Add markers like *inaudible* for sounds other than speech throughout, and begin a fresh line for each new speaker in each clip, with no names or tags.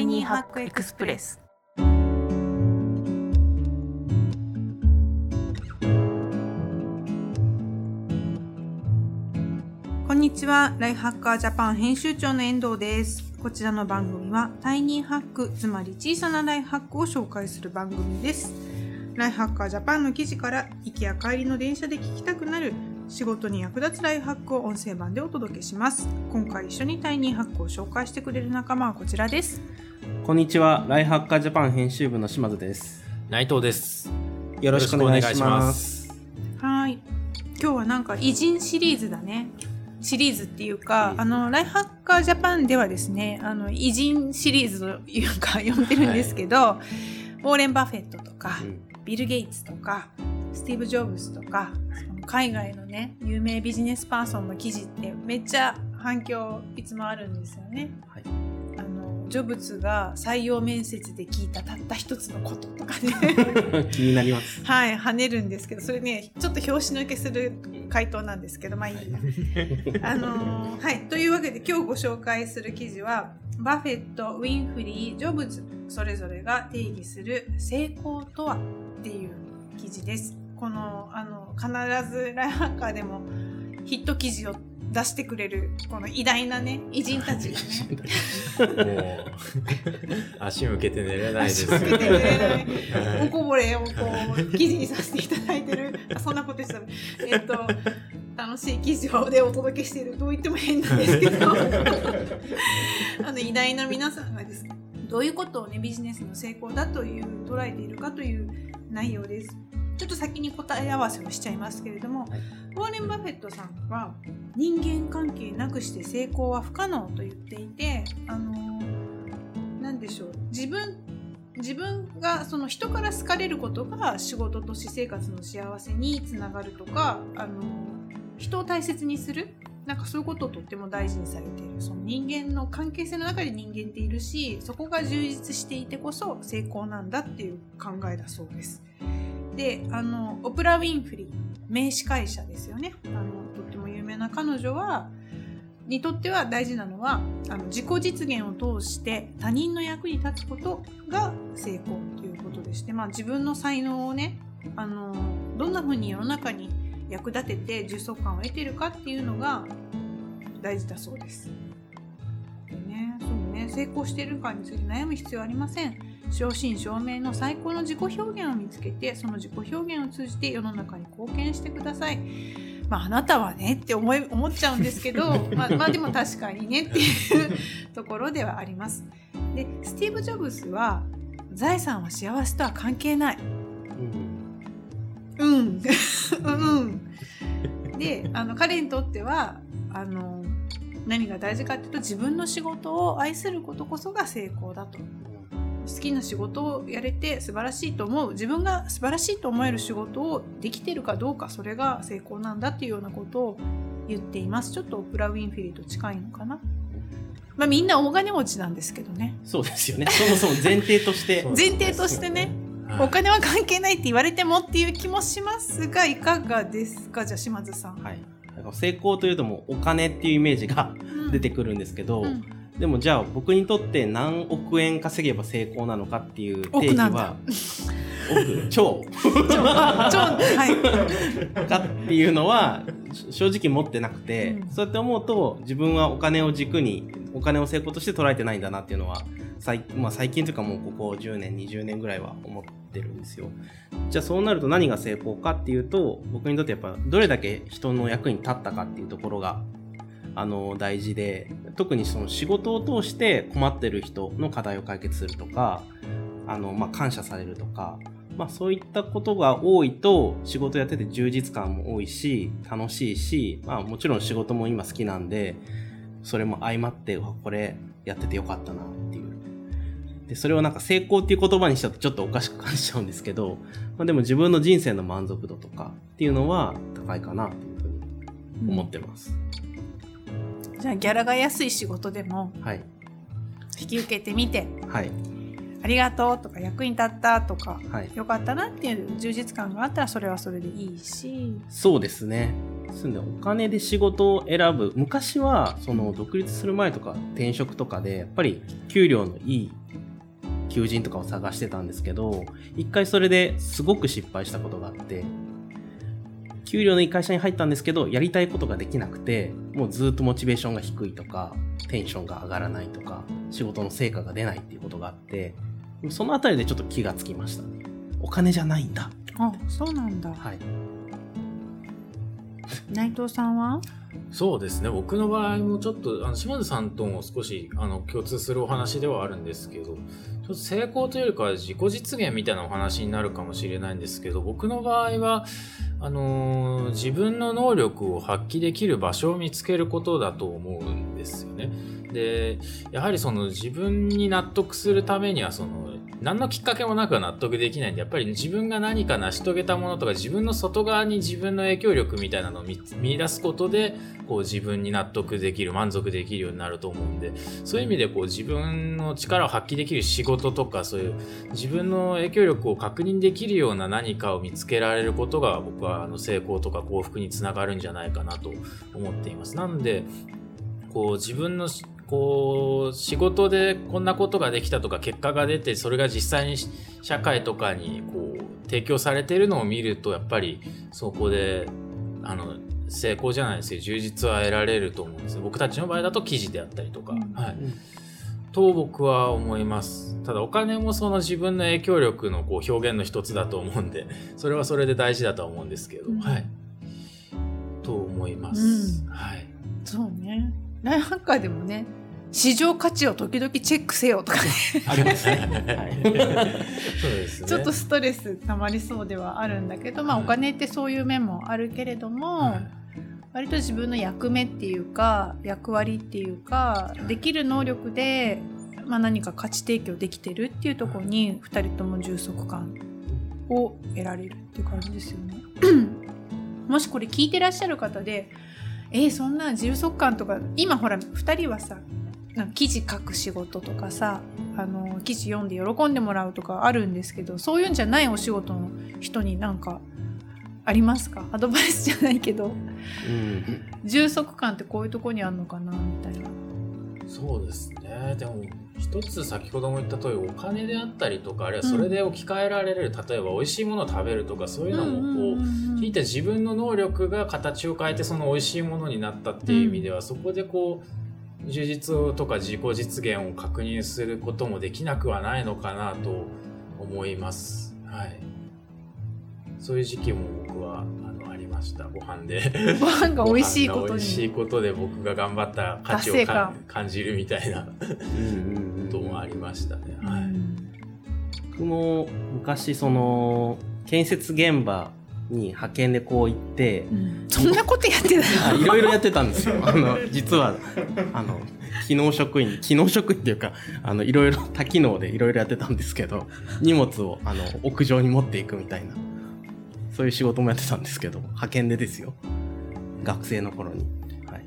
イニーハックエクスプレス。こんにちは。ライフハッカージャパン編集長の遠藤です。こちらの番組はタイニーハックつまり小さなライフハックを紹介する番組です。ライフハッカージャパンの記事から行きや帰りの電車で聞きたくなる仕事に役立つライフハックを音声版でお届けします。今回一緒にタイニーハックを紹介してくれる仲間はこちらです。
こんにちは。ライフハッカージャパン編集部の島津です。
内藤です。
よろしくお願いします。
はい。今日はなんか偉人シリーズだね。シリーズっていうか、あの、ライフハッカージャパンではですね、あの、偉人シリーズというか *laughs* 呼んでるんですけど、はい、ウォーレン・バフェットとか、うん、ビル・ゲイツとか、スティーブ・ジョブズとか、海外のね、有名ビジネスパーソンの記事ってめっちゃ反響いつもあるんですよね。はいジョブズが採用面接で聞いたたった一つのこととかね。*laughs*
気になります。
はい跳ねるんですけどそれねちょっと拍子抜けする回答なんですけどまあいいや。*laughs* あのー、はいというわけで今日ご紹介する記事はバフェットウィンフリージョブズそれぞれが定義する成功とはっていう記事です。このあの必ずライハッカーでもヒット記事を出してくれるこの偉大なね偉人たち。が *laughs* ねもう
足向けて寝れないです。
足向けて寝れない。*laughs* おこぼれをこう記事にさせていただいてる。そんなことしたえっと楽しい記事をでお届けしている。どう言っても変なんですけど。*laughs* あの偉大な皆さんがですねどういうことをねビジネスの成功だという捉えているかという内容です。ちょっと先に答え合わせをしちゃいますけれども、はい、ウォーレン・バフェットさんは人間関係なくして成功は不可能と言っていてあの何でしょう自分自分がその人から好かれることが仕事と私生活の幸せにつながるとかあの人を大切にするなんかそういうことをとっても大事にされているその人間の関係性の中で人間っているしそこが充実していてこそ成功なんだっていう考えだそうです。であのオプラ・ウィンフリー名司会者ですよねあのとっても有名な彼女はにとっては大事なのはあの自己実現を通して他人の役に立つことが成功ということでして、まあ、自分の才能をねあのどんな風に世の中に役立てて重足感を得てるかっていうのが大事だそうです。でねそうね成功してるかについて悩む必要ありません。正真正銘の最高の自己表現を見つけてその自己表現を通じて世の中に貢献してください。まあ、あなたはねって思い *laughs* 思っちゃうんですけど、*laughs* まあ、まあでも確かにねっていうところではあります。でスティーブ・ジョブズは財産は幸せとは関係ない。うん、うん、うん。であの彼にとってはあの何が大事かっていうと自分の仕事を愛することこそが成功だと好きな仕事をやれて素晴らしいと思う。自分が素晴らしいと思える仕事をできてるかどうかそれが成功なんだっていうようなことを言っています。ちょっとオプラ・ウィンフィリーと近いのかな。まあみんな大金持ちなんですけどね。
そうですよね。そもそも前提として。*laughs*
前提としてね。お金は関係ないって言われてもっていう気もしますがいかがですか？じゃあ島津さん。
はい、成功というともうお金っていうイメージが出てくるんですけど、うんうんでもじゃあ僕にとって何億円稼げば成功なのかっていう定義は億？*laughs* 超。超。はい。かっていうのは正直持ってなくて、うん、そうやって思うと自分はお金を軸にお金を成功として捉えてないんだなっていうのは最,、まあ、最近というかもうここ10年20年ぐらいは思ってるんですよ。じゃあそうなると何が成功かっていうと僕にとってやっぱどれだけ人の役に立ったかっていうところがあの大事で特にその仕事を通して困ってる人の課題を解決するとかあの、まあ、感謝されるとか、まあ、そういったことが多いと仕事やってて充実感も多いし楽しいし、まあ、もちろん仕事も今好きなんでそれも相まってこれやっててよかったなっていうでそれをなんか成功っていう言葉にしちゃうとちょっとおかしく感じちゃうんですけど、まあ、でも自分の人生の満足度とかっていうのは高いかなというふうに思ってます。うん
じゃあギャラが安い仕事でも、はい、引き受けてみて、はい、ありがとうとか役に立ったとか、
はい、
よかったなっていう充実感があったらそれはそれでいいし。
そうですね。ですんでお金で仕事を選ぶ。昔はその独立する前とか転職とかでやっぱり給料のいい求人とかを探してたんですけど一回それですごく失敗したことがあって給料のいい会社に入ったんですけどやりたいことができなくてもうずっとモチベーションが低いとかテンションが上がらないとか仕事の成果が出ないっていうことがあってそのあたりでちょっと気がつきました。ねお金じゃないんだ。
あそうなんだ。
はい。
内藤さんは？
そうですね。僕の場合もちょっと、あの、島津さんとも少し、あの、共通するお話ではあるんですけど、ちょっと成功というよりかは自己実現みたいなお話になるかもしれないんですけど、僕の場合は、あのー自分の能力を発揮できる場所を見つけることだと思うんですよね。で、やはりその自分に納得するためには、その、何のきっかけもなくは納得できないんで、やっぱり自分が何か成し遂げたものとか、自分の外側に自分の影響力みたいなのを見見出すことで、こう自分に納得できる、満足できるようになると思うんで、そういう意味でこう自分の力を発揮できる仕事とか、そういう自分の影響力を確認できるような何かを見つけられることが、僕はあの成功とか幸福につながるんじゃないかなと思っています。なんで、こう自分のしこう仕事でこんなことができたとか結果が出てそれが実際に社会とかにこう提供されているのを見るとやっぱりそこであの成功じゃないですけど充実は得られると思うんです僕たちの場合だと記事であったりとか、
うん。
はい、と僕は思います。ただお金もその自分の影響力のこう表現の一つだと思うんでそれはそれで大事だとは思うんですけど、
うん。
はい。と思います、
うん。
はい。
そうね。ライフハッカーでもね市場価値を時々チェックせよとかね
ありますね。はい。*laughs*
そうですね
ちょっとストレス溜まりそうではあるんだけど、まあ、
はい
お金ってそういう面もあるけれども、
はい
割と自分の役目っていうか役割っていうかできる能力で、まあ、何か価値提供できてるっていうところに2人とも充足感を得られるっていう感じですよね。*clears throat* もしこれ聞いてらっしゃる方でえーそんな充足感とか今ほら2人はさ記事書く仕事とかさあの記事読んで喜んでもらうとかあるんですけどそういうんじゃないお仕事の人になんかありますか？アドバイスじゃないけど
うん。
充足感ってこういうとこにあるのかなみたいな。
そうですね。でも、一つ先ほども言った通り、お金であったりとか、あるいはそれで置き換えられる、例えば美味しいものを食べるとか、そういうのも、こう、聞いて自分の能力が形を変えて、その美味しいものになったっていう意味では、そこでこう、充実とか自己実現を確認することもできなくはないのかなと思います。はい。そういう時期も僕は、あの、ありました。ご飯で。
ご飯が美味しいこと
ご飯が美味しい
に。
ことで僕が頑張った価値を
感 *laughs*
感じるみたいな
うん
こともありましたね。
う
はい。
ん
僕も昔その建設現場に派遣でこう行って
うん。そんなことやってた
あいろいろやってたんですよ。*laughs* あの実はあの機能職員機能職員っていうかあのいろいろ多機能でいろいろやってたんですけど荷物をあの屋上に持っていくみたいなそういう仕事もやってたんですけど派遣でですよ。学生の頃に、はい、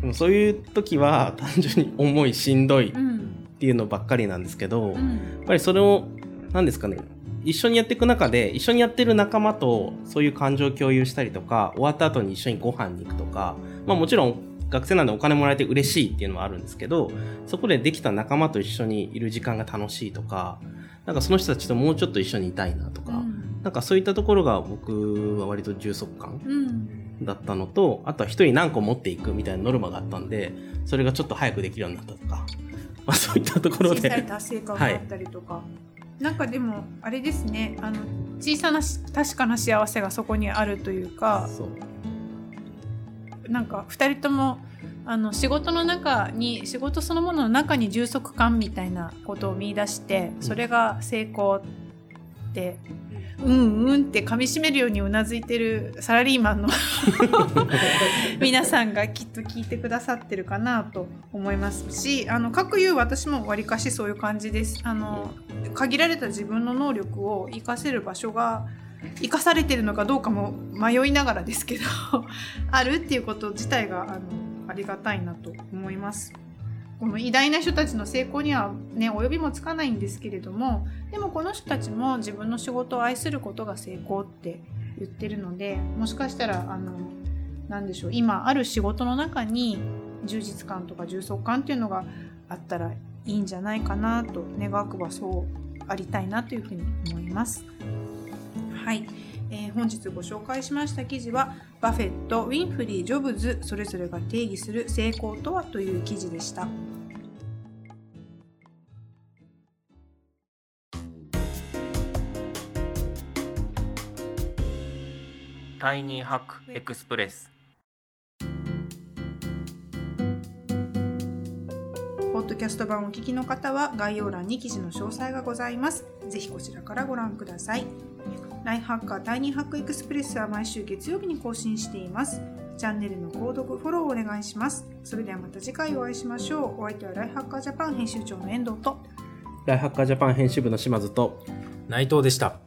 でもそういう時は単純に重いしんどいっ
うん。
ていうのばっかりなんですけど、やっ
うん
ぱりそれを何ですかね一緒にやっていく中で一緒にやってる仲間とそういう感情を共有したりとか終わった後に一緒にご飯に行くとかまあもちろん学生なんでお金もらえて嬉しいっていうのはあるんですけどそこでできた仲間と一緒にいる時間が楽しいとかなんかその人たちともうちょっと一緒にいたいなとか、なんかそういったところが僕は割と充足感
うん。
だったのとあとは一人何個持っていくみたいなノルマがあったんでそれがちょっと早くできるようになったとか、まあ、そういったところで
達成感があったりとか、なんかでもあれですねあの小さなし確かな幸せがそこにあるというかなんか2人ともあの仕事の中に仕事そのものの中に充足感みたいなことを見出してそれが成功って、うんうんって噛みしめるようにうなずいてるサラリーマンの *laughs* 皆さんがきっと聞いてくださってるかなと思いますしあの各有私もわりかしそういう感じですあの限られた自分の能力を活かせる場所が生かされてるのかどうかも迷いながらですけどあるっていうこと自体があのありがたいなと思います。この偉大な人たちの成功にはね及びもつかないんですけれどもでもこの人たちも自分の仕事を愛することが成功って言ってるのでもしかしたらあの何でしょう今ある仕事の中に充実感とか充足感っていうのがあったらいいんじゃないかなと願わくばそうありたいなというふうに思います。はい、えー、本日ご紹介しました記事はバフェット、ウィンフリー、ジョブズそれぞれが定義する成功とはという記事でした。
タイニーハックエクスプレス
ポッドキャスト版をお聞きの方は概要欄に記事の詳細がございます。ぜひこちらからご覧ください。ライフハッカータイニーハックエクスプレスは毎週月曜日に更新しています。チャンネルの購読、フォローをお願いします。それではまた次回お会いしましょう。お相手はライフハッカージャパン編集長の遠藤と、
ライフハッカージャパン編集部の島津と、
内藤でした。